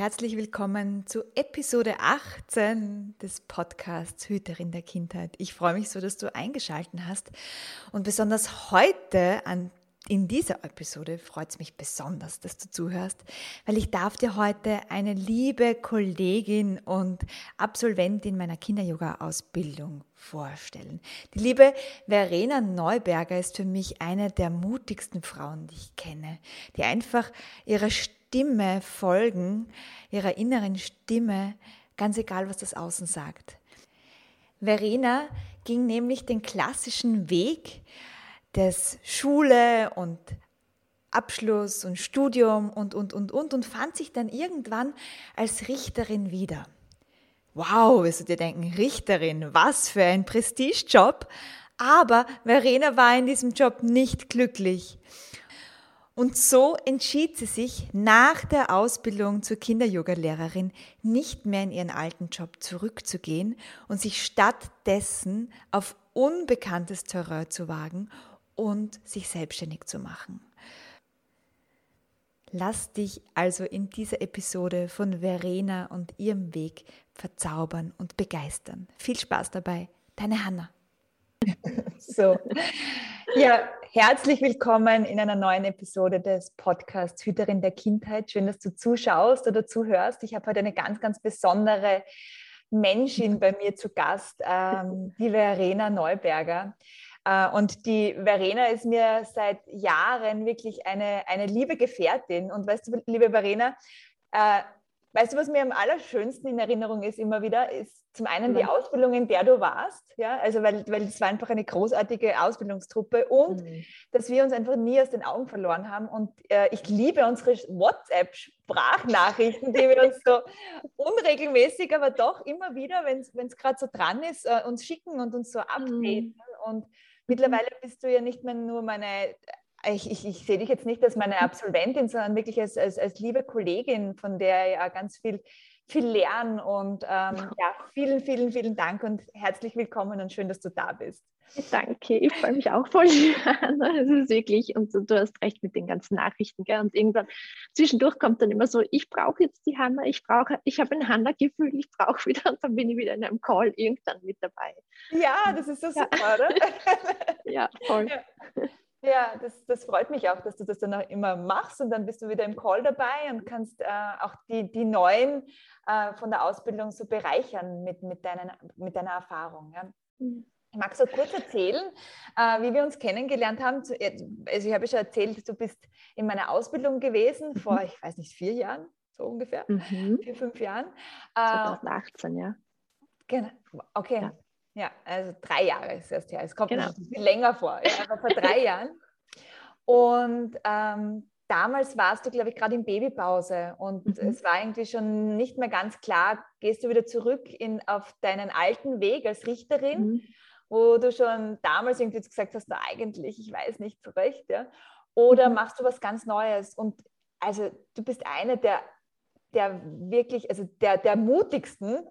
Herzlich willkommen zu Episode 18 des Podcasts Hüterin der Kindheit. Ich freue mich so, dass du eingeschaltet hast und besonders heute an in dieser Episode freut es mich besonders, dass du zuhörst, weil ich darf dir heute eine liebe Kollegin und Absolventin meiner Kinder-Yoga-Ausbildung vorstellen. Die liebe Verena Neuberger ist für mich eine der mutigsten Frauen, die ich kenne, die einfach ihrer Stimme folgen, ihrer inneren Stimme, ganz egal, was das Außen sagt. Verena ging nämlich den klassischen Weg, des Schule und Abschluss und Studium und, und, und, und und fand sich dann irgendwann als Richterin wieder. Wow, wirst du dir denken, Richterin, was für ein Prestigejob. Aber Verena war in diesem Job nicht glücklich. Und so entschied sie sich nach der Ausbildung zur Kinder-Yoga-Lehrerin nicht mehr in ihren alten Job zurückzugehen und sich stattdessen auf unbekanntes Terrain zu wagen und sich selbstständig zu machen. Lass dich also in dieser Episode von Verena und ihrem Weg verzaubern und begeistern. Viel Spaß dabei, deine Hanna. So, ja, herzlich willkommen in einer neuen Episode des Podcasts Hüterin der Kindheit. Schön, dass du zuschaust oder zuhörst. Ich habe heute eine ganz, ganz besondere Menschin bei mir zu Gast, ähm, die Verena Neuberger. Äh, und die Verena ist mir seit Jahren wirklich eine, eine liebe Gefährtin. Und weißt du, liebe Verena, äh, weißt du, was mir am allerschönsten in Erinnerung ist immer wieder, ist zum einen die Ausbildung, in der du warst, ja, also weil, weil es war einfach eine großartige Ausbildungstruppe und mhm. dass wir uns einfach nie aus den Augen verloren haben. Und äh, ich liebe unsere WhatsApp-Sprachnachrichten, die wir uns so unregelmäßig, aber doch immer wieder, wenn es gerade so dran ist, äh, uns schicken und uns so updaten. Mhm. Und Mittlerweile bist du ja nicht mehr nur meine, ich, ich, ich sehe dich jetzt nicht als meine Absolventin, sondern wirklich als, als, als liebe Kollegin, von der ja ganz viel, viel lernen. Und ähm, ja, vielen, vielen, vielen Dank und herzlich willkommen und schön, dass du da bist. Danke, ich freue mich auch voll. Es ist wirklich, und du hast recht mit den ganzen Nachrichten, gell? Und irgendwann zwischendurch kommt dann immer so, ich brauche jetzt die Hanna, ich brauche, ich habe ein Hanna-Gefühl, ich brauche wieder, und dann bin ich wieder in einem Call irgendwann mit dabei. Ja, das ist so super, ja. oder? ja, voll. Ja. Ja, das, das freut mich auch, dass du das dann auch immer machst und dann bist du wieder im Call dabei und kannst äh, auch die, die Neuen äh, von der Ausbildung so bereichern mit, mit, deinen, mit deiner Erfahrung. Ja. Mhm. Ich mag so kurz erzählen, äh, wie wir uns kennengelernt haben. Äh, also ich habe schon erzählt, du bist in meiner Ausbildung gewesen vor, mhm. ich weiß nicht, vier Jahren, so ungefähr, mhm. vier, fünf Jahren. 2018, äh, ja. Genau, okay. Ja. Ja. also drei Jahre ist erst her. Es kommt genau. viel länger vor, ja, aber vor drei Jahren. Und ähm, damals warst du, glaube ich, gerade in Babypause und mhm. es war irgendwie schon nicht mehr ganz klar, gehst du wieder zurück in, auf deinen alten Weg als Richterin mhm wo du schon damals irgendwie gesagt hast, na, eigentlich, ich weiß nicht so recht, ja? Oder mhm. machst du was ganz Neues? Und also du bist eine der, der wirklich, also der, der mutigsten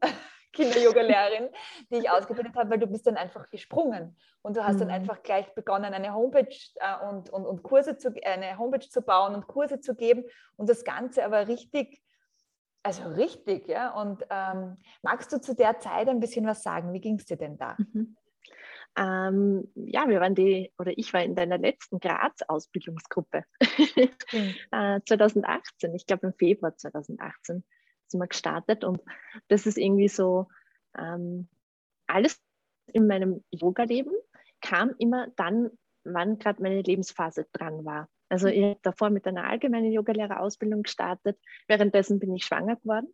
Kinder-Yoga-Lehrerin, die ich ausgebildet habe, weil du bist dann einfach gesprungen und du hast mhm. dann einfach gleich begonnen, eine Homepage äh, und, und, und Kurse zu, eine Homepage zu bauen und Kurse zu geben und das Ganze aber richtig, also richtig, ja. Und ähm, magst du zu der Zeit ein bisschen was sagen? Wie ging es dir denn da? Mhm. Ähm, ja, wir waren die, oder ich war in deiner letzten Graz-Ausbildungsgruppe mhm. äh, 2018, ich glaube im Februar 2018 sind wir gestartet und das ist irgendwie so, ähm, alles in meinem Yoga-Leben kam immer dann, wann gerade meine Lebensphase dran war. Also ich habe davor mit einer allgemeinen Yogalehrerausbildung gestartet, währenddessen bin ich schwanger geworden,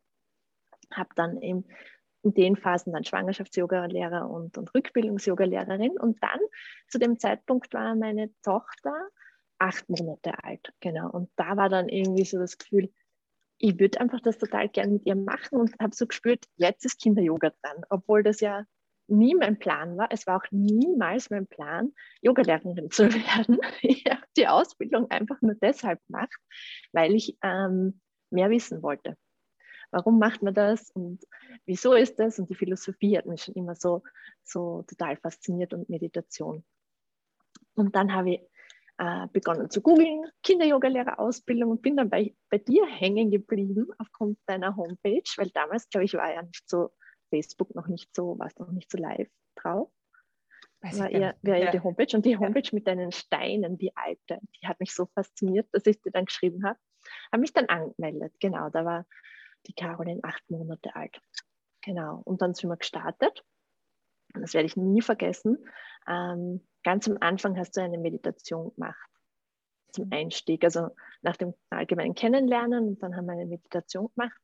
habe dann eben in den Phasen dann Schwangerschafts-Yoga-Lehrer und, und Rückbildungs-Yoga-Lehrerin. Und dann zu dem Zeitpunkt war meine Tochter acht Monate alt. Genau. Und da war dann irgendwie so das Gefühl, ich würde einfach das total gern mit ihr machen und habe so gespürt, jetzt ist Kinder-Yoga dran, obwohl das ja nie mein Plan war. Es war auch niemals mein Plan, Yogalehrerin zu werden. Ich habe die Ausbildung einfach nur deshalb gemacht, weil ich ähm, mehr wissen wollte. Warum macht man das und wieso ist das? Und die Philosophie hat mich schon immer so, so total fasziniert und Meditation. Und dann habe ich äh, begonnen zu googeln, Kinder-Yoga-Lehrerausbildung und bin dann bei, bei dir hängen geblieben aufgrund deiner Homepage, weil damals, glaube ich, war ja nicht so, Facebook noch nicht so, war es noch nicht so live drauf. Weiß war eher, war eher ja. die Homepage und die Homepage ja. mit deinen Steinen, die alte, die hat mich so fasziniert, dass ich dir dann geschrieben habe. Habe mich dann angemeldet, genau, da war die Caroline acht Monate alt. Genau, und dann sind wir gestartet. Das werde ich nie vergessen. Ähm, ganz am Anfang hast du eine Meditation gemacht zum Einstieg, also nach dem allgemeinen Kennenlernen und dann haben wir eine Meditation gemacht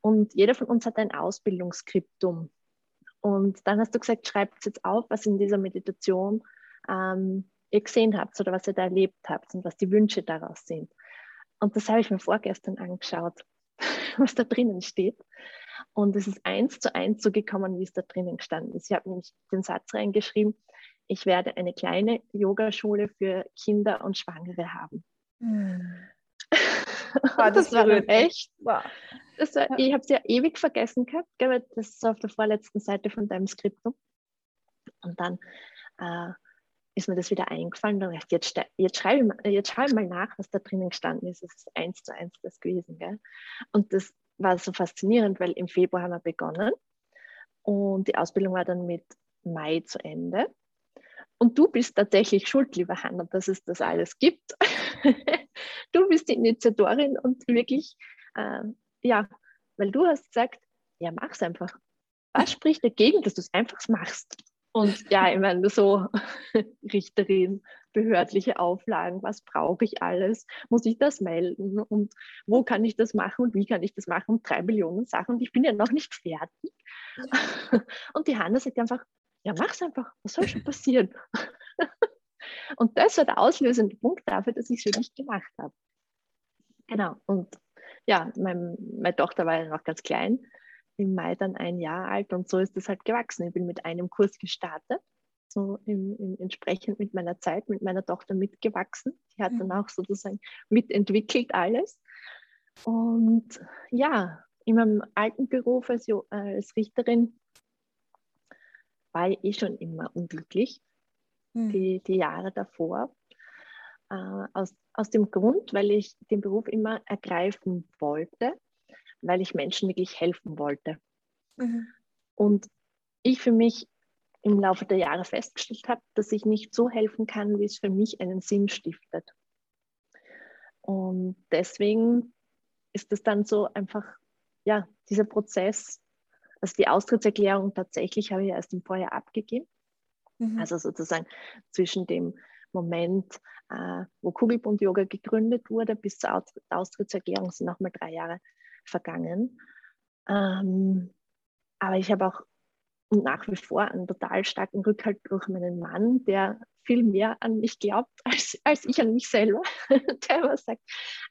und jeder von uns hat ein Ausbildungsskriptum und dann hast du gesagt, schreibt jetzt auf, was in dieser Meditation ähm, ihr gesehen habt oder was ihr da erlebt habt und was die Wünsche daraus sind. Und das habe ich mir vorgestern angeschaut, was da drinnen steht. Und es ist eins zu eins so gekommen, wie es da drinnen gestanden ist. Ich habe nämlich den Satz reingeschrieben, ich werde eine kleine Yogaschule für Kinder und Schwangere haben. Hm. Wow, das, das war dann echt. Wow. Das war, Ich habe es ja ewig vergessen gehabt. Gell? Das ist auf der vorletzten Seite von deinem Skriptum. Und dann äh, ist mir das wieder eingefallen. Dann dachte jetzt, jetzt, schreibe ich, jetzt schreibe ich mal nach, was da drinnen gestanden ist. Es ist eins zu eins das gewesen. Gell? Und das war so faszinierend, weil im Februar haben wir begonnen und die Ausbildung war dann mit Mai zu Ende. Und du bist tatsächlich schuld, lieber Hanna, dass es das alles gibt. du bist die Initiatorin und wirklich, äh, ja, weil du hast gesagt, ja, mach's einfach. Was spricht dagegen, dass du es einfach machst? Und ja, ich meine, so Richterin, behördliche Auflagen, was brauche ich alles? Muss ich das melden? Und wo kann ich das machen und wie kann ich das machen? drei Millionen Sachen und ich bin ja noch nicht fertig. Und die Hanna sagt einfach, ja, mach's einfach, was soll schon passieren? und das war der auslösende Punkt dafür, dass ich es wirklich gemacht habe. Genau, und ja, mein, meine Tochter war ja noch ganz klein, im Mai dann ein Jahr alt und so ist das halt gewachsen. Ich bin mit einem Kurs gestartet, so im, im, entsprechend mit meiner Zeit, mit meiner Tochter mitgewachsen. Die hat dann mhm. auch sozusagen mitentwickelt alles. Und ja, in meinem alten Beruf als, als Richterin war ich eh schon immer unglücklich, hm. die, die Jahre davor. Äh, aus, aus dem Grund, weil ich den Beruf immer ergreifen wollte, weil ich Menschen wirklich helfen wollte. Mhm. Und ich für mich im Laufe der Jahre festgestellt habe, dass ich nicht so helfen kann, wie es für mich einen Sinn stiftet. Und deswegen ist es dann so einfach, ja, dieser Prozess also die Austrittserklärung tatsächlich habe ich erst im Vorjahr abgegeben. Mhm. Also sozusagen zwischen dem Moment, äh, wo Kugelbund Yoga gegründet wurde, bis zur Austrittserklärung sind nochmal drei Jahre vergangen. Ähm, aber ich habe auch nach wie vor einen total starken Rückhalt durch meinen Mann, der viel mehr an mich glaubt als, als ich an mich selber, der immer sagt,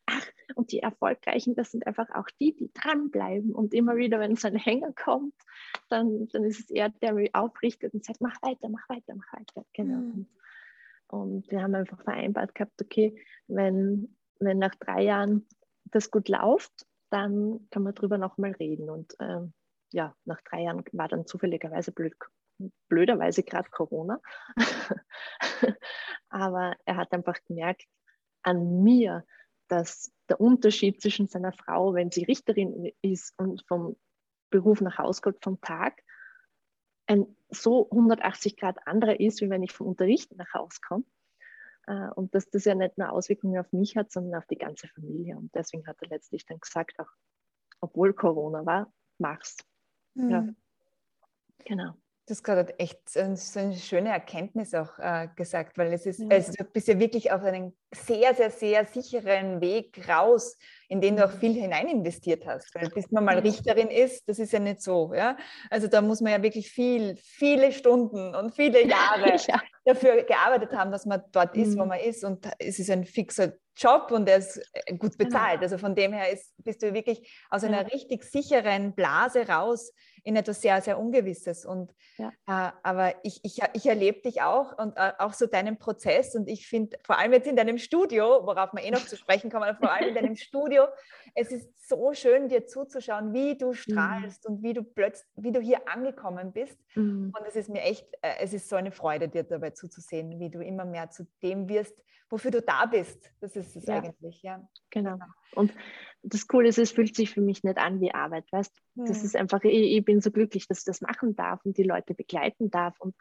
ach, und die Erfolgreichen, das sind einfach auch die, die dranbleiben und immer wieder, wenn so ein Hänger kommt, dann, dann ist es eher der, der mich aufrichtet und sagt, mach weiter, mach weiter, mach weiter. Genau. Mhm. Und wir haben einfach vereinbart gehabt, okay, wenn, wenn nach drei Jahren das gut läuft, dann kann man drüber nochmal reden. Und ähm, ja, nach drei Jahren war dann zufälligerweise blöd, blöderweise gerade Corona. Aber er hat einfach gemerkt an mir, dass der Unterschied zwischen seiner Frau, wenn sie Richterin ist und vom Beruf nach Hause geht, vom Tag, ein so 180 Grad anderer ist, wie wenn ich vom Unterrichten nach Hause komme. Äh, und dass das ja nicht nur Auswirkungen auf mich hat, sondern auf die ganze Familie. Und deswegen hat er letztlich dann gesagt, auch obwohl Corona war, mach's. Mhm. Ja. Genau. Du hast gerade echt so eine schöne Erkenntnis auch äh, gesagt, weil es ist, ja. also du bist ja wirklich auf einen sehr, sehr, sehr sicheren Weg raus, in den du auch mhm. viel hinein investiert hast. Weil bis man mal Richterin ist, das ist ja nicht so. Ja? Also da muss man ja wirklich viel, viele Stunden und viele Jahre ja. dafür gearbeitet haben, dass man dort ist, mhm. wo man ist. Und es ist ein fixer Job und der ist äh, gut genau. bezahlt. Also von dem her ist, bist du wirklich aus einer ja. richtig sicheren Blase raus in etwas sehr, sehr Ungewisses. Und, ja. äh, aber ich, ich, ich erlebe dich auch und äh, auch so deinen Prozess und ich finde, vor allem jetzt in deinem Studio, worauf wir eh noch zu sprechen kommen, aber vor allem in deinem Studio, es ist so schön, dir zuzuschauen, wie du strahlst mhm. und wie du plötzlich, wie du hier angekommen bist. Mhm. Und es ist mir echt, äh, es ist so eine Freude, dir dabei zuzusehen, wie du immer mehr zu dem wirst, wofür du da bist. Das ist es ja. eigentlich, ja. Genau. genau. Und das Coole ist, es fühlt sich für mich nicht an wie Arbeit, weißt du? Das hm. ist einfach, ich, ich, bin so glücklich, dass ich das machen darf und die Leute begleiten darf. Und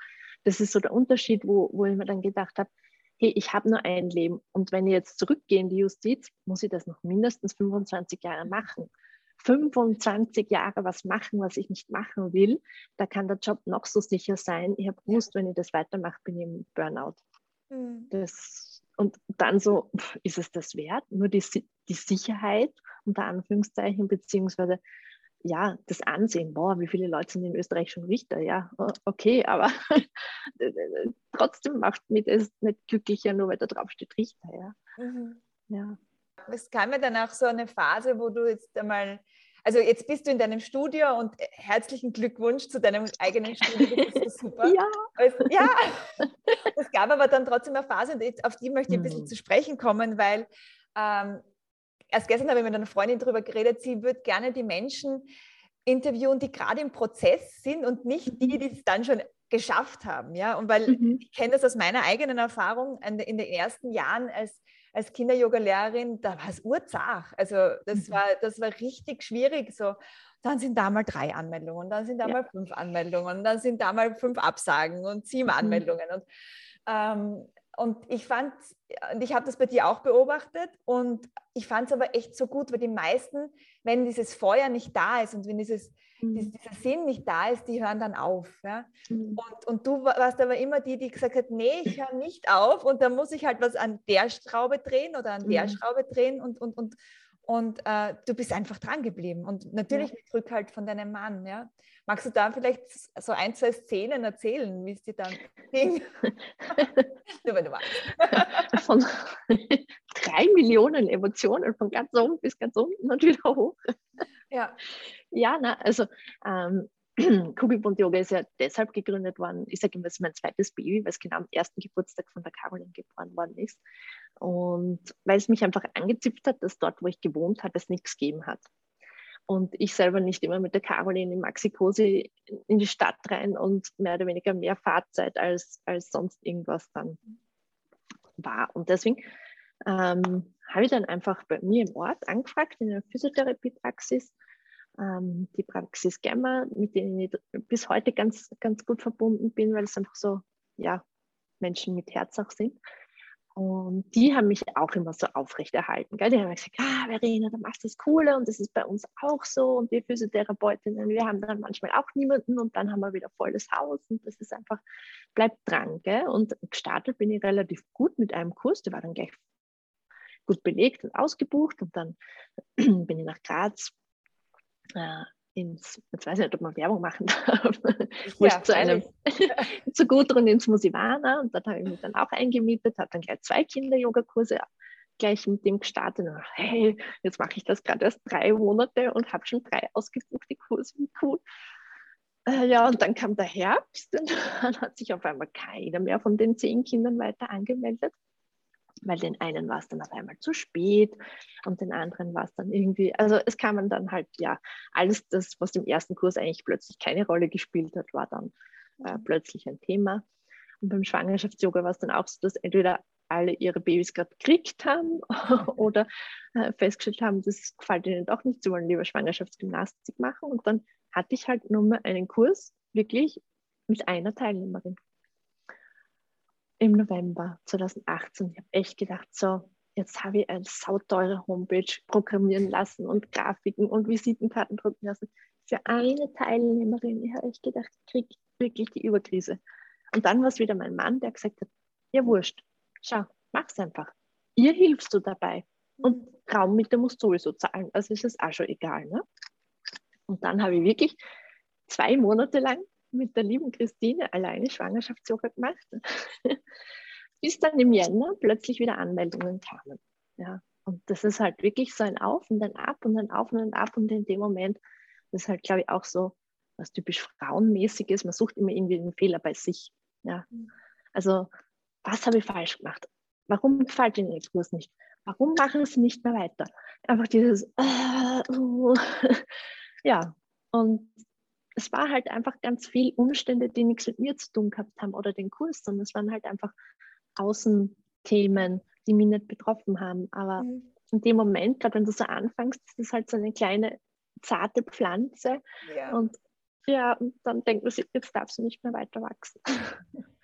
das ist so der Unterschied, wo, wo ich mir dann gedacht habe, hey, ich habe nur ein Leben. Und wenn ich jetzt zurückgehe in die Justiz, muss ich das noch mindestens 25 Jahre machen. 25 Jahre was machen, was ich nicht machen will, da kann der Job noch so sicher sein. Ich habe gewusst, wenn ich das weitermache, bin ich im Burnout. Mhm. Das, und dann so, ist es das wert? Nur die, die Sicherheit, unter Anführungszeichen, beziehungsweise ja, das Ansehen, boah, wie viele Leute sind in Österreich schon Richter, ja, okay, aber trotzdem macht mich das nicht glücklicher, nur weil da drauf steht Richter, ja. Mhm. ja. Es kam mir dann auch so eine Phase, wo du jetzt einmal also jetzt bist du in deinem Studio und äh, herzlichen Glückwunsch zu deinem eigenen Studio. Das ist super. ja. Es, ja. Es gab aber dann trotzdem eine Phase, und auf die möchte ich ein bisschen mhm. zu sprechen kommen, weil ähm, erst gestern habe ich mit einer Freundin darüber geredet, sie würde gerne die Menschen interviewen, die gerade im Prozess sind und nicht die, die es dann schon geschafft haben. Ja? Und weil mhm. ich kenne das aus meiner eigenen Erfahrung in den ersten Jahren als als Kinder-Yoga-Lehrerin, da war es urzach. Also das, mhm. war, das war richtig schwierig. So, dann sind da mal drei Anmeldungen, dann sind da ja. mal fünf Anmeldungen, dann sind da mal fünf Absagen und sieben mhm. Anmeldungen. Und, ähm, und ich fand, und ich habe das bei dir auch beobachtet und ich fand es aber echt so gut, weil die meisten, wenn dieses Feuer nicht da ist und wenn dieses mhm. dieser Sinn nicht da ist, die hören dann auf. Ja? Mhm. Und, und du warst aber immer die, die gesagt hat, nee, ich höre nicht auf und da muss ich halt was an der Schraube drehen oder an mhm. der Schraube drehen und, und, und, und äh, du bist einfach dran geblieben. Und natürlich ja. mit Rückhalt von deinem Mann. Ja? Magst du da vielleicht so ein, zwei Szenen erzählen, wie es dir dann ging? Nur wenn du weißt. von drei Millionen Emotionen, von ganz oben bis ganz unten und wieder hoch. Ja. Ja, na, also ähm, Kugelbund Yoga ist ja deshalb gegründet worden. Ich sage immer, es ist mein zweites Baby, weil es genau am ersten Geburtstag von der Caroline geboren worden ist. Und weil es mich einfach angezipft hat, dass dort, wo ich gewohnt habe, es nichts gegeben hat. Und ich selber nicht immer mit der Caroline in Maxi-Cosi in die Stadt rein und mehr oder weniger mehr Fahrzeit als, als sonst irgendwas dann war. Und deswegen ähm, habe ich dann einfach bei mir im Ort angefragt, in der Physiotherapiepraxis, ähm, die Praxis Gemma, mit denen ich bis heute ganz, ganz gut verbunden bin, weil es einfach so, ja, Menschen mit Herz auch sind. Und die haben mich auch immer so aufrechterhalten. Gell? Die haben gesagt, ah, Verena, du machst das Coole und das ist bei uns auch so. Und wir Physiotherapeutinnen, wir haben dann manchmal auch niemanden und dann haben wir wieder volles Haus und das ist einfach, bleibt dran. Gell? Und gestartet bin ich relativ gut mit einem Kurs, der war dann gleich gut belegt und ausgebucht und dann bin ich nach Graz äh, ins, jetzt weiß ich nicht, ob man Werbung machen darf, ja, zu einem, zu Gudrun ins Musivana und dort habe ich mich dann auch eingemietet, habe dann gleich zwei Kinder-Yoga-Kurse gleich mit dem gestartet. Und hey, jetzt mache ich das gerade erst drei Monate und habe schon drei ausgebuchte Kurse, wie cool. Äh, ja, und dann kam der Herbst und dann hat sich auf einmal keiner mehr von den zehn Kindern weiter angemeldet weil den einen war es dann auf einmal zu spät und den anderen war es dann irgendwie, also es kamen dann halt, ja, alles das, was im ersten Kurs eigentlich plötzlich keine Rolle gespielt hat, war dann äh, plötzlich ein Thema. Und beim Schwangerschafts-Yoga war es dann auch so, dass entweder alle ihre Babys gerade gekriegt haben oder äh, festgestellt haben, das gefällt ihnen doch nicht, sie wollen lieber Schwangerschaftsgymnastik machen. Und dann hatte ich halt nur mal einen Kurs, wirklich mit einer Teilnehmerin im November 2018. Ich habe echt gedacht, so, jetzt habe ich eine sauteure Homepage programmieren lassen und Grafiken und Visitenkarten drucken lassen für eine Teilnehmerin. Ich habe echt gedacht, ich kriege wirklich die Überkrise. Und dann war es wieder mein Mann, der gesagt hat, ja wurscht, schau, mach's einfach. Ihr hilfst du dabei. Und Raummiete musst du sowieso zahlen, also ist es auch schon egal. Ne? Und dann habe ich wirklich zwei Monate lang mit der lieben Christine alleine Schwangerschaftsyoga gemacht, bis dann im Jänner plötzlich wieder Anmeldungen kamen. Ja, und das ist halt wirklich so ein Auf und ein Ab und ein Auf und ein Ab und in dem Moment, das ist halt, glaube ich, auch so was typisch frauenmäßig ist. Man sucht immer irgendwie den Fehler bei sich. Ja. Also, was habe ich falsch gemacht? Warum gefällt Ihnen der Kurs nicht? Warum machen Sie nicht mehr weiter? Einfach dieses, äh, uh, ja. Und es war halt einfach ganz viel Umstände, die nichts mit mir zu tun gehabt haben oder den Kurs, sondern es waren halt einfach Außenthemen, die mich nicht betroffen haben. Aber mhm. in dem Moment, gerade wenn du so anfängst, ist das halt so eine kleine zarte Pflanze. Ja. Und ja, und dann denkt man sich, jetzt darf sie nicht mehr weiter wachsen.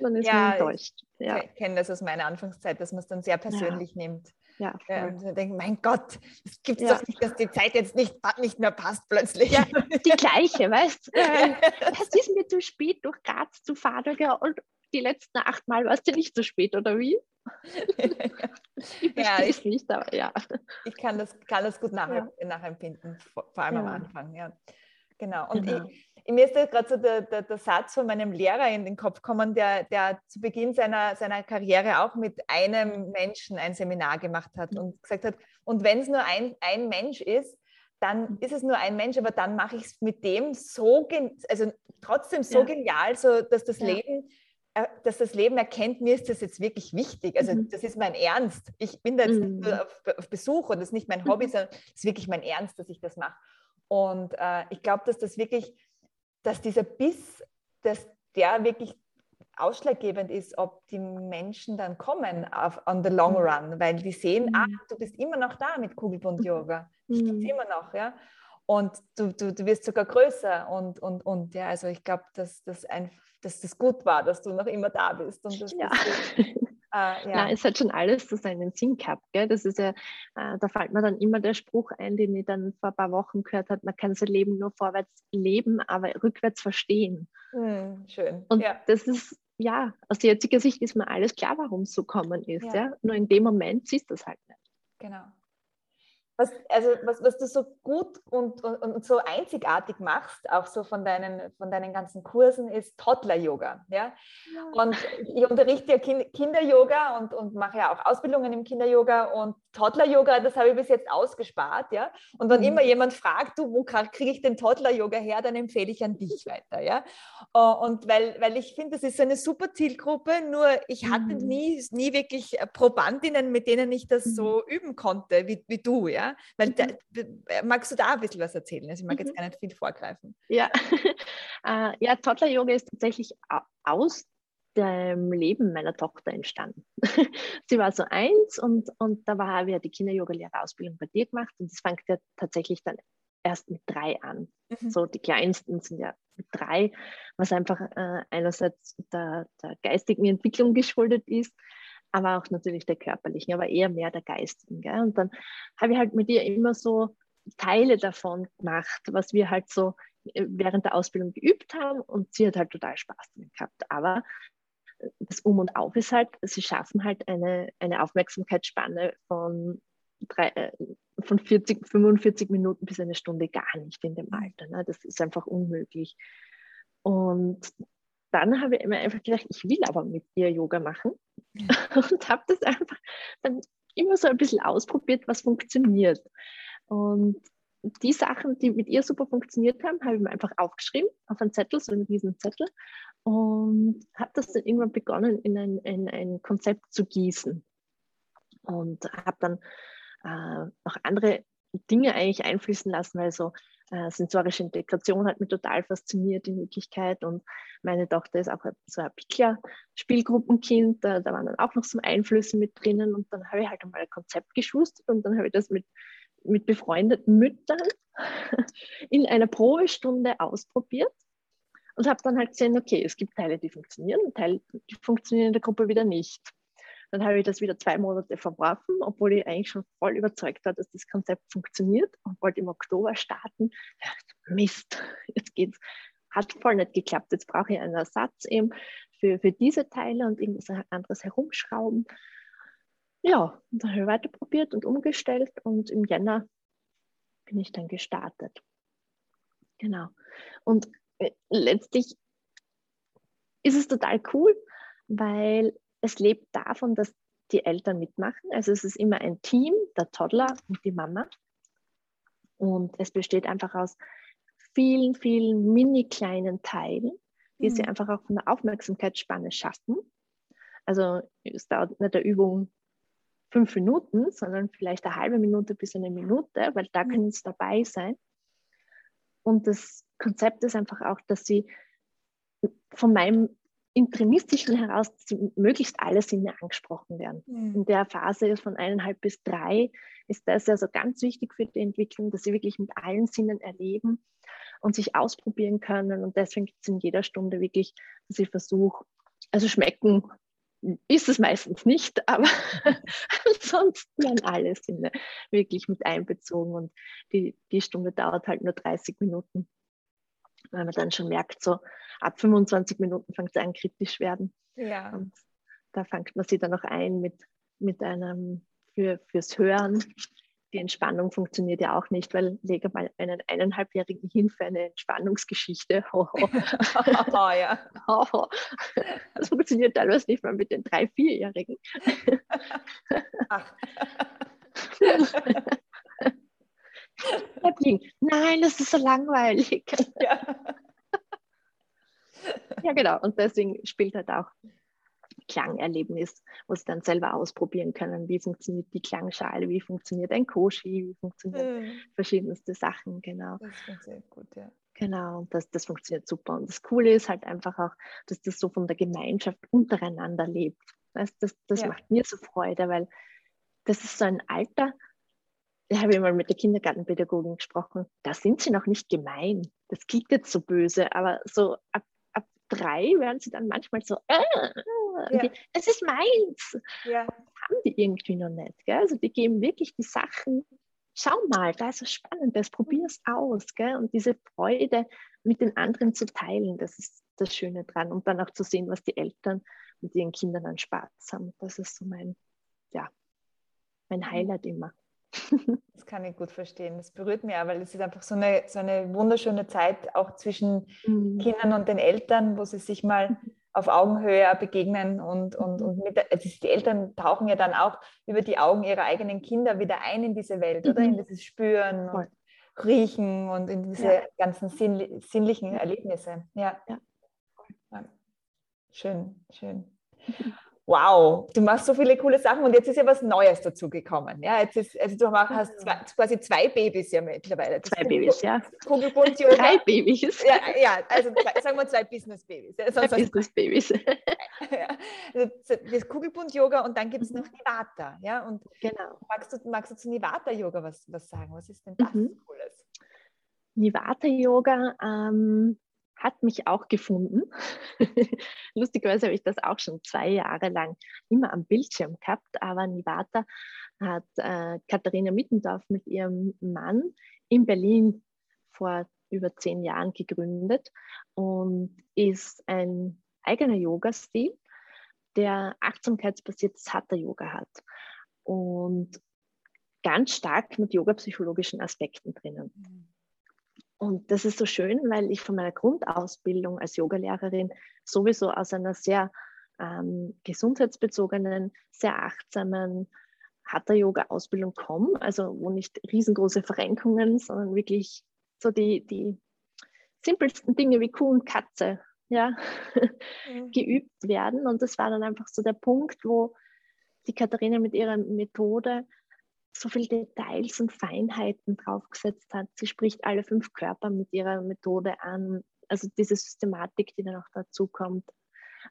dann ist ja, man enttäuscht. Ja. Ich kenne das aus meiner Anfangszeit, dass man es dann sehr persönlich ja. nimmt. Ja, voll. und dann denkt, mein Gott, es gibt ja. doch nicht, dass die Zeit jetzt nicht, nicht mehr passt plötzlich. Ja, die gleiche, weißt du? Äh, es ist mir zu spät, durch Graz zu fahren und die letzten acht Mal warst du nicht zu spät, oder wie? ich ja, ich, nicht, aber ja. Ich kann das, kann das gut nach, ja. nachempfinden, vor, allem ja. am Anfang, ja. Genau. Und genau. Ich, mir ist gerade so der, der, der, Satz von meinem Lehrer in den Kopf gekommen, der, der zu Beginn seiner, seiner Karriere auch mit einem Menschen ein Seminar gemacht hat und gesagt hat, und wenn es nur ein, ein Mensch ist, dann ist es nur ein Mensch, aber dann mache ich es mit dem so, also trotzdem so ja. genial, so dass das ja. Leben äh, dass das Leben erkennt, mir ist das jetzt wirklich wichtig. Also mhm. das ist mein Ernst. Ich bin da jetzt mhm. nicht nur auf, auf, Besuch und das ist nicht mein Hobby, sondern es ist wirklich mein Ernst, dass ich das mache. Und äh, ich glaube, dass das wirklich, dass dieser Biss, dass der wirklich ausschlaggebend ist, ob die Menschen dann kommen auf, on the long mhm. run, weil die sehen, mhm. ah, du bist immer noch da mit Kugelbund-Yoga. Ich mhm. immer noch, ja. Und du, du, du wirst sogar größer und, und, und, ja, also ich glaube, dass das, ein, dass das gut war, dass du noch immer da bist. Und ja. Das Äh, ja. Nein, es hat schon alles so seinen Sinn gehabt. Gell? Das ist ja, äh, da fällt mir dann immer der Spruch ein, den ich dann vor ein paar Wochen gehört habe, man kann sein Leben nur vorwärts leben, aber rückwärts verstehen. Mhm, schön. Und ja. das ist, ja, aus jetziger Sicht ist mir alles klar, warum es so kommen ist. Ja. ja. Nur in dem Moment siehst du es halt nicht. Genau was, also was, was du so gut und, und, und, so einzigartig machst, auch so von deinen, von deinen ganzen Kursen, ist Toddler-Yoga. Ja? ja? Und ich unterrichte ja kind, Kinder-Yoga und, und mache ja auch Ausbildungen im Kinder-Yoga und Toddler-Yoga, das habe ich bis jetzt ausgespart. Ja? Und wenn mhm. immer jemand fragt, du, wo kriege ich den Toddler-Yoga her, dann empfehle ich an dich weiter. Ja? Und weil, weil ich finde, das ist eine super Zielgruppe, nur ich hatte mhm. nie, nie wirklich Probandinnen, mit denen ich das so mhm. üben konnte, wie, wie du. Ja? Weil mhm. da, äh, magst du da ein bisschen was erzählen? Also ich mag mhm. jetzt gar nicht viel vorgreifen. Ja, äh, ja Toddler-Yoga ist tatsächlich aus dem Leben meiner Tochter entstanden. sie war so eins und, und da war, wir die Kinder-Yoga-Lehrerausbildung bei dir gemacht und das fängt ja tatsächlich dann erst mit drei an. Mhm. So die kleinsten sind ja mit drei, was einfach äh, einerseits der, der geistigen Entwicklung geschuldet ist, aber auch natürlich der körperlichen, aber eher mehr der geistigen. Gell? Und dann habe ich halt mit ihr immer so Teile davon gemacht, was wir halt so äh, während der Ausbildung geübt haben und sie hat halt total Spaß damit gehabt. Aber das Um und Auf ist halt, sie schaffen halt eine, eine Aufmerksamkeitsspanne von, drei, äh, von 40, 45 Minuten bis eine Stunde gar nicht in dem Alter. Ne? Das ist einfach unmöglich. Und dann habe ich mir einfach gedacht, ich will aber mit ihr Yoga machen ja. und habe das einfach dann immer so ein bisschen ausprobiert, was funktioniert. Und die Sachen, die mit ihr super funktioniert haben, habe ich mir einfach aufgeschrieben auf einen Zettel, so einen riesen Zettel und habe das dann irgendwann begonnen, in ein, in ein Konzept zu gießen. Und habe dann äh, noch andere Dinge eigentlich einfließen lassen, weil so äh, sensorische Integration hat mich total fasziniert in Wirklichkeit. Und meine Tochter ist auch so ein Pickler-Spielgruppenkind. Da, da waren dann auch noch so Einflüsse mit drinnen. Und dann habe ich halt einmal ein Konzept geschustert und dann habe ich das mit, mit befreundeten Müttern in einer Probestunde ausprobiert und habe dann halt gesehen, okay, es gibt Teile, die funktionieren Teile, die funktionieren in der Gruppe wieder nicht. Dann habe ich das wieder zwei Monate verworfen, obwohl ich eigentlich schon voll überzeugt war, dass das Konzept funktioniert und wollte im Oktober starten. Mist, jetzt geht's. hat voll nicht geklappt. Jetzt brauche ich einen Ersatz eben für, für diese Teile und irgendwas anderes herumschrauben. Ja, und dann habe ich weiter probiert und umgestellt und im Jänner bin ich dann gestartet. Genau. Und letztlich ist es total cool, weil es lebt davon, dass die Eltern mitmachen. Also es ist immer ein Team, der Toddler und die Mama. Und es besteht einfach aus vielen, vielen mini kleinen Teilen, die mhm. sie einfach auch von der Aufmerksamkeitsspanne schaffen. Also es dauert nicht der Übung fünf Minuten, sondern vielleicht eine halbe Minute bis eine Minute, weil da mhm. können sie dabei sein. Und das Konzept ist einfach auch, dass sie von meinem Intrimistischen heraus möglichst alle Sinne angesprochen werden. Mhm. In der Phase von eineinhalb bis drei ist das also ganz wichtig für die Entwicklung, dass sie wirklich mit allen Sinnen erleben und sich ausprobieren können. Und deswegen gibt es in jeder Stunde wirklich, dass ich versuche, also schmecken ist es meistens nicht, aber ansonsten werden alle Sinne wirklich mit einbezogen und die, die Stunde dauert halt nur 30 Minuten weil man dann schon merkt, so ab 25 Minuten fängt es an kritisch werden. Ja. Und da fängt man sich dann noch ein mit, mit einem für, fürs Hören. Die Entspannung funktioniert ja auch nicht, weil lege mal einen eineinhalbjährigen hin für eine Entspannungsgeschichte. Oh, ja. das funktioniert teilweise nicht mal mit den drei, vierjährigen. Ach. Nein, das ist so langweilig. Ja. ja, genau. Und deswegen spielt halt auch Klangerlebnis, wo sie dann selber ausprobieren können, wie funktioniert die Klangschale, wie funktioniert ein Koshi, wie funktionieren mhm. verschiedenste Sachen, genau. Das funktioniert gut, ja. Genau, und das, das funktioniert super. Und das Coole ist halt einfach auch, dass das so von der Gemeinschaft untereinander lebt. Das, das, das ja. macht mir so Freude, weil das ist so ein Alter, da habe ich mal mit der Kindergartenpädagogin gesprochen, da sind sie noch nicht gemein. Das klingt jetzt so böse, aber so ab, ab drei werden sie dann manchmal so, äh, ja. das ist meins. Ja. Das haben die irgendwie noch nicht. Gell? Also die geben wirklich die Sachen, schau mal, da ist was Spannendes, probier es aus. Gell? Und diese Freude mit den anderen zu teilen, das ist das Schöne dran. Und dann auch zu sehen, was die Eltern mit ihren Kindern an Spaß haben. Das ist so mein, ja, mein mhm. Highlight immer. Das kann ich gut verstehen. Das berührt mich auch, weil es ist einfach so eine, so eine wunderschöne Zeit auch zwischen mhm. Kindern und den Eltern, wo sie sich mal auf Augenhöhe begegnen und, und, und mit, also die Eltern tauchen ja dann auch über die Augen ihrer eigenen Kinder wieder ein in diese Welt, oder? In mhm. dieses Spüren und Riechen und in diese ja. ganzen sinn, sinnlichen Erlebnisse. Ja. ja. Schön, schön. wow, du machst so viele coole Sachen und jetzt ist ja was Neues dazugekommen. Ja, jetzt ist, also du hast zwei, quasi zwei Babys ja mittlerweile. Das zwei Babys, ja. Kugelbund Drei Babys. Ja, ja also zwei, sagen wir zwei Business-Babys. Zwei Business-Babys. ja, also das Kugelbund-Yoga und dann gibt es noch Nivata. Ja, und genau. magst, du, magst du zu Nivata-Yoga was, was sagen? Was ist denn das mhm. Cooles? Nivata-Yoga ähm, hat mich auch gefunden. Lustigerweise habe ich das auch schon zwei Jahre lang immer am Bildschirm gehabt, aber Nivata hat äh, Katharina Mittendorf mit ihrem Mann in Berlin vor über zehn Jahren gegründet und ist ein eigener Yoga-Stil, der achtsamkeitsbasiertes Hatha-Yoga hat und ganz stark mit yoga-psychologischen Aspekten drinnen. Und das ist so schön, weil ich von meiner Grundausbildung als Yogalehrerin sowieso aus einer sehr ähm, gesundheitsbezogenen, sehr achtsamen Hatha-Yoga-Ausbildung komme, also wo nicht riesengroße Verrenkungen, sondern wirklich so die, die simpelsten Dinge wie Kuh und Katze ja, mhm. geübt werden. Und das war dann einfach so der Punkt, wo die Katharina mit ihrer Methode so viele Details und Feinheiten draufgesetzt hat. Sie spricht alle fünf Körper mit ihrer Methode an. Also diese Systematik, die dann auch dazu kommt.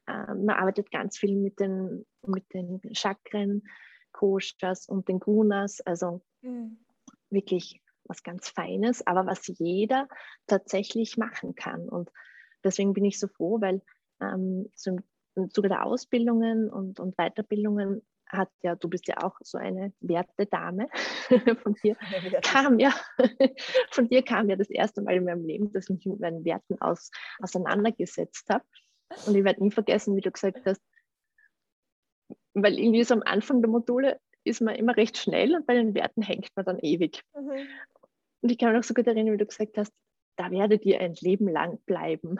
Ähm, man arbeitet ganz viel mit den, mit den Chakren, Koshas und den Gunas. Also mhm. wirklich was ganz Feines, aber was jeder tatsächlich machen kann. Und deswegen bin ich so froh, weil ähm, so im Zuge der Ausbildungen und, und Weiterbildungen hat ja, du bist ja auch so eine Wertedame von dir, kam ja, von dir kam ja das erste Mal in meinem Leben, dass ich mich mit meinen Werten aus, auseinandergesetzt habe. Und ich werde nie vergessen, wie du gesagt hast, weil irgendwie so am Anfang der Module ist man immer recht schnell und bei den Werten hängt man dann ewig. Mhm. Und ich kann mich noch so gut erinnern, wie du gesagt hast, da werdet ihr ein Leben lang bleiben.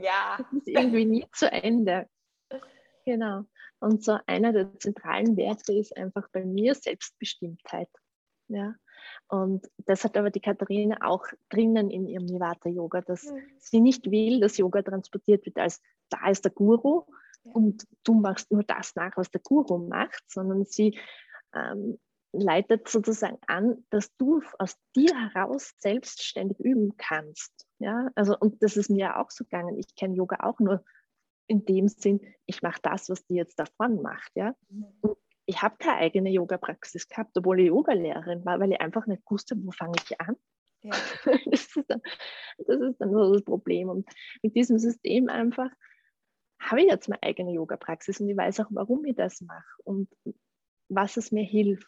Ja. Das ist irgendwie nie zu Ende. Genau. Und so einer der zentralen Werte ist einfach bei mir Selbstbestimmtheit. Ja. Und das hat aber die Katharina auch drinnen in ihrem Nivata-Yoga, dass mhm. sie nicht will, dass Yoga transportiert wird als da ist der Guru ja. und du machst nur das nach, was der Guru macht, sondern sie ähm, leitet sozusagen an, dass du aus dir heraus selbstständig üben kannst. Ja, also und das ist mir auch so gegangen. Ich kenne Yoga auch nur in dem Sinn, ich mache das, was die jetzt davon macht. Ja? Mhm. Und ich habe keine eigene Yoga-Praxis gehabt, obwohl ich Yogalehrerin war, weil ich einfach nicht wusste, wo fange ich an. Ja. Das, ist dann, das ist dann so das Problem. Und mit diesem System einfach habe ich jetzt meine eigene Yoga-Praxis und ich weiß auch, warum ich das mache und was es mir hilft.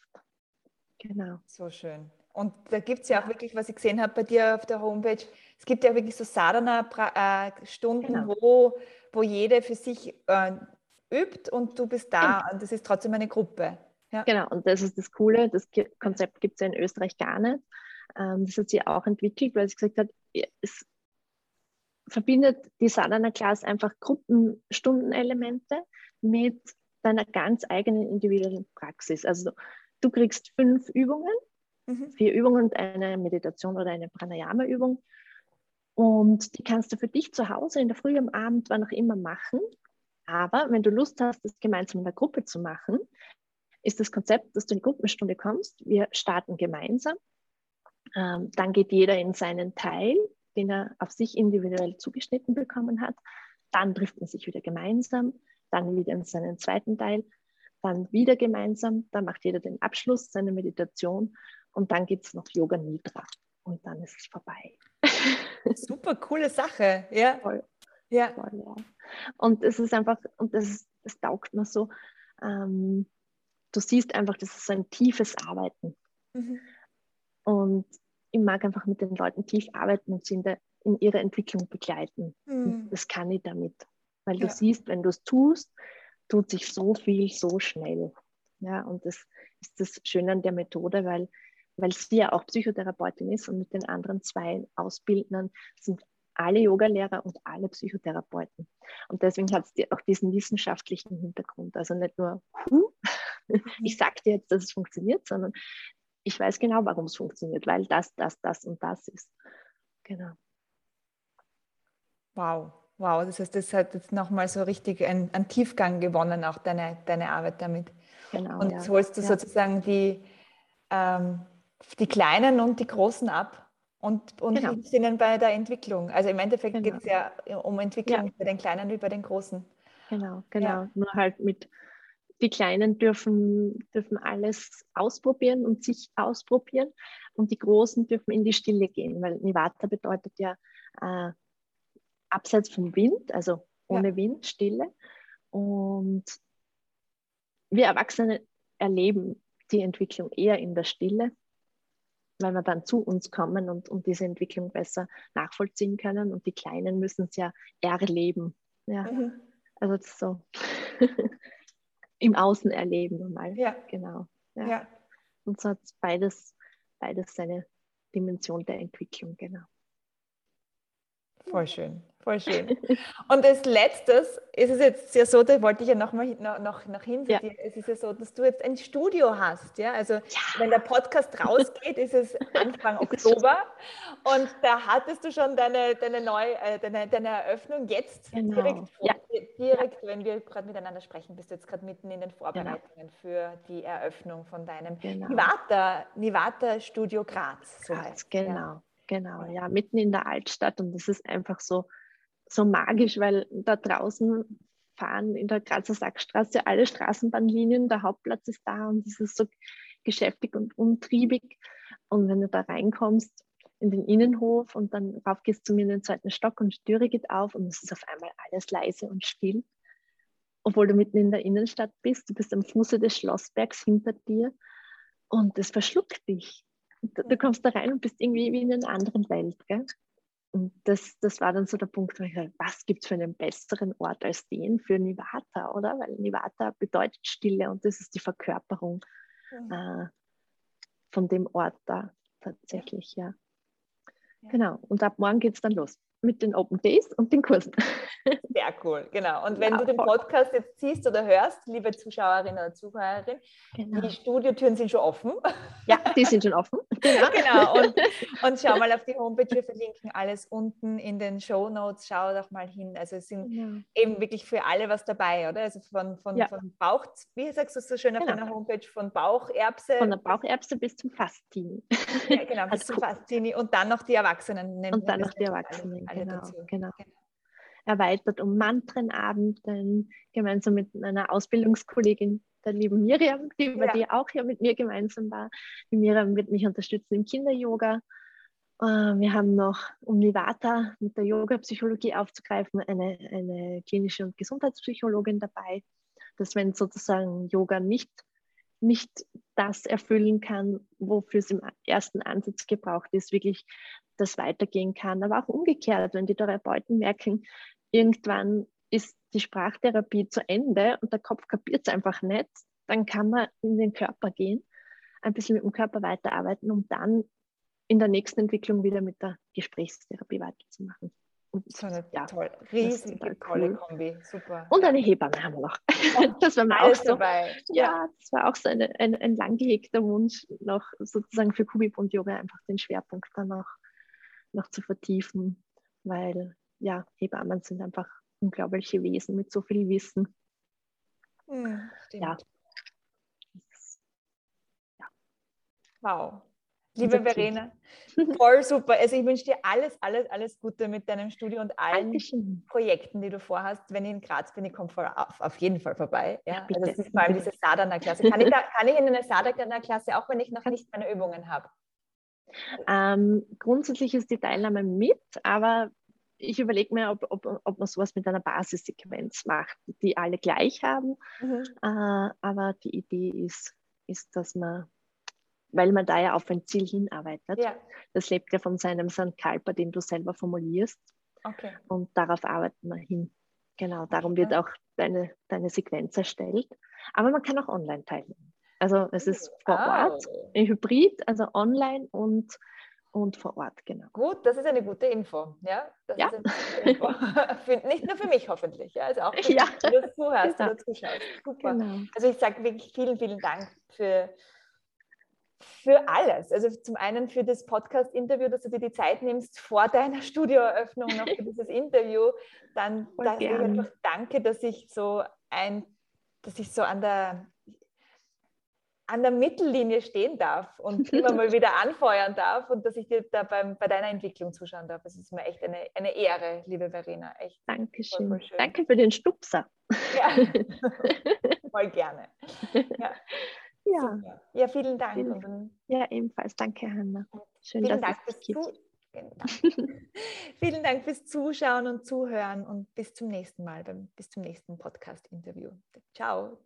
Genau. So schön. Und da gibt es ja auch wirklich, was ich gesehen habe bei dir auf der Homepage, es gibt ja wirklich so Sadhana-Stunden, genau. wo, wo jede für sich äh, übt und du bist da genau. und das ist trotzdem eine Gruppe. Ja. Genau, und das ist das Coole, das Konzept gibt es ja in Österreich gar nicht. Ähm, das hat sie auch entwickelt, weil sie gesagt hat, es verbindet die Sadhana Class einfach Gruppenstundenelemente mit deiner ganz eigenen individuellen Praxis. Also du kriegst fünf Übungen, mhm. vier Übungen und eine Meditation oder eine Pranayama-Übung. Und die kannst du für dich zu Hause in der Früh, am Abend, wann auch immer machen. Aber wenn du Lust hast, das gemeinsam in der Gruppe zu machen, ist das Konzept, dass du in die Gruppenstunde kommst. Wir starten gemeinsam. Ähm, dann geht jeder in seinen Teil, den er auf sich individuell zugeschnitten bekommen hat. Dann trifft man sich wieder gemeinsam, dann wieder in seinen zweiten Teil, dann wieder gemeinsam. Dann macht jeder den Abschluss, seine Meditation und dann gibt es noch Yoga Nidra und dann ist es vorbei. Super coole Sache, ja. Voll. Ja. Voll, ja. Und es ist einfach, und das, das taugt mir so, ähm, du siehst einfach, das ist so ein tiefes Arbeiten. Mhm. Und ich mag einfach mit den Leuten tief arbeiten und sie in, der, in ihrer Entwicklung begleiten. Mhm. Das kann ich damit. Weil ja. du siehst, wenn du es tust, tut sich so viel so schnell. Ja, und das ist das Schöne an der Methode, weil, weil sie ja auch Psychotherapeutin ist und mit den anderen zwei Ausbildnern sind alle Yogalehrer und alle Psychotherapeuten. Und deswegen hat es auch diesen wissenschaftlichen Hintergrund. Also nicht nur, huh, ich sage dir jetzt, dass es funktioniert, sondern ich weiß genau, warum es funktioniert, weil das, das, das und das ist. Genau. Wow, wow. Das heißt, das hat jetzt nochmal so richtig einen, einen, Tiefgang gewonnen, auch deine, deine Arbeit damit. Genau. Und jetzt ja. holst du ja. sozusagen die, ähm, die Kleinen und die Großen ab und, und genau. hilfst ihnen bei der Entwicklung. Also im Endeffekt genau. geht es ja um Entwicklung ja. bei den Kleinen wie bei den Großen. Genau, genau. Ja. Nur halt mit, die Kleinen dürfen, dürfen alles ausprobieren und sich ausprobieren und die Großen dürfen in die Stille gehen, weil Nivata bedeutet ja äh, abseits vom Wind, also ohne ja. Wind, Stille. Und wir Erwachsene erleben die Entwicklung eher in der Stille weil wir dann zu uns kommen und, und diese Entwicklung besser nachvollziehen können. Und die Kleinen müssen es ja erleben. Ja. Mhm. Also so im Außen erleben normal. Ja. Genau. Ja. ja. Und so hat beides, beides seine Dimension der Entwicklung, genau. Voll schön. Voll schön. Und als letztes ist es jetzt ja so, da wollte ich ja noch mal noch, noch, noch hin. Ja. Es ist ja so, dass du jetzt ein Studio hast. Ja? Also ja. wenn der Podcast rausgeht, ist es Anfang Oktober. Und da hattest du schon deine, deine, neue, äh, deine, deine Eröffnung jetzt genau. direkt, vor, ja. direkt wenn wir gerade miteinander sprechen, bist du jetzt gerade mitten in den Vorbereitungen genau. für die Eröffnung von deinem genau. Nivata, Nivata Studio Graz. So Graz, genau. Genau, ja, mitten in der Altstadt und das ist einfach so, so magisch, weil da draußen fahren in der Grazer Sackstraße alle Straßenbahnlinien, der Hauptplatz ist da und es ist so geschäftig und umtriebig. Und wenn du da reinkommst in den Innenhof und dann rauf gehst zu mir in den zweiten Stock und die Türe geht auf und es ist auf einmal alles leise und still. obwohl du mitten in der Innenstadt bist. Du bist am Fuße des Schlossbergs hinter dir und es verschluckt dich. Du, kommst da rein und bist irgendwie wie in einer anderen Welt. Gell? Und das, das war dann so der Punkt, wo ich dachte, was gibt es für einen besseren Ort als den für Nivata, oder? Weil Nivata bedeutet Stille und das ist die Verkörperung mhm. äh, von dem Ort da tatsächlich, ja. ja. Genau, und ab morgen geht es dann los mit den Open Days und den Kursen. Sehr cool, genau. Und wenn ja, du den Podcast jetzt siehst oder hörst, liebe Zuschauerin oder Zuhörerin, genau. die Studiotüren sind schon offen. Ja, die sind schon offen. Genau. genau. Und, und, schau mal auf die Homepage, wir verlinken alles unten in den Show Notes. Schau doch mal hin. Also es sind ja. Genau. eben wirklich für alle was dabei, oder? Also von, von, ja. von Bauch, wie sagst du es so schön auf genau. deiner Homepage, von Baucherbse. Von der Baucherbse bis zum Fastini. Ja, genau, bis also zum Fastini. Und dann noch die Erwachsenen. Und dann noch die Erwachsenen alle genau, dazu. Genau. Erweitert um Mantrenabenden, gemeinsam mit meiner Ausbildungskollegin, der lieben Miriam, die ja. die auch hier mit mir gemeinsam war. Die Miriam wird mich unterstützen im Kinder-Yoga. Äh, wir haben noch, um Nivata mit der Yoga-Psychologie aufzugreifen, eine, eine klinische und Gesundheitspsychologin dabei, dass wenn sozusagen Yoga nicht, nicht das erfüllen kann, wofür es im ersten Ansatz gebraucht ist, wirklich das weitergehen kann. Aber auch umgekehrt, wenn die Therapeuten merken, irgendwann ist die Sprachtherapie zu Ende und der Kopf kapiert es einfach nicht, dann kann man in den Körper gehen, ein bisschen mit dem Körper weiterarbeiten, um dann in der nächsten Entwicklung wieder mit der Gesprächstherapie weiterzumachen. Und so eine ja, toll, riesige, tolle cool. Kombi, super. Und eine Hebamme haben wir noch. Das war mir auch so. Dabei. Ja, das war auch so eine, ein, ein lang gehegter Wunsch, noch sozusagen für Kubibund Yoga einfach den Schwerpunkt dann noch noch zu vertiefen, weil ja, Hebammen sind einfach unglaubliche Wesen mit so viel Wissen. Hm, ja. ja. Wow. Liebe Verena, voll super. Also ich wünsche dir alles, alles, alles Gute mit deinem Studio und allen Dankeschön. Projekten, die du vorhast. Wenn ich in Graz bin, ich komme auf, auf jeden Fall vorbei. Ja? ja also vor allem diese Sadhana-Klasse. Kann, ich kann ich in eine Sadhana-Klasse, auch wenn ich noch nicht meine Übungen habe? Ähm, grundsätzlich ist die Teilnahme mit, aber ich überlege mir, ob, ob, ob man sowas mit einer Basissequenz macht, die alle gleich haben. Mhm. Äh, aber die Idee ist, ist, dass man, weil man da ja auf ein Ziel hinarbeitet, ja. das lebt ja von seinem Sandkalper, den du selber formulierst. Okay. Und darauf arbeitet man hin. Genau, darum wird auch deine, deine Sequenz erstellt. Aber man kann auch online teilnehmen. Also es ist vor wow. Ort, Hybrid, also online und, und vor Ort, genau. Gut, das ist eine gute Info. Ja, das ja. Info. für, nicht nur für mich hoffentlich, ja, also auch für ja. dich, du zuhörst genau. oder zuschaust. Super. Genau. Also ich sage wirklich vielen, vielen Dank für, für alles. Also zum einen für das Podcast-Interview, dass du dir die Zeit nimmst vor deiner Studioeröffnung noch für dieses Interview. Dann dass ich einfach danke, dass ich so ein, dass ich so an der an der Mittellinie stehen darf und immer mal wieder anfeuern darf und dass ich dir da beim, bei deiner Entwicklung zuschauen darf. Es ist mir echt eine, eine Ehre, liebe Verena. Echt Dankeschön. Voll, voll Danke für den Stupser. Ja, voll gerne. Ja. Ja. ja, vielen Dank. Vielen, ja, ebenfalls. Danke, Hanna. Schön, vielen dass Dank es fürs Zu genau. vielen Dank fürs Zuschauen und Zuhören und bis zum nächsten Mal, beim, bis zum nächsten Podcast-Interview. Ciao.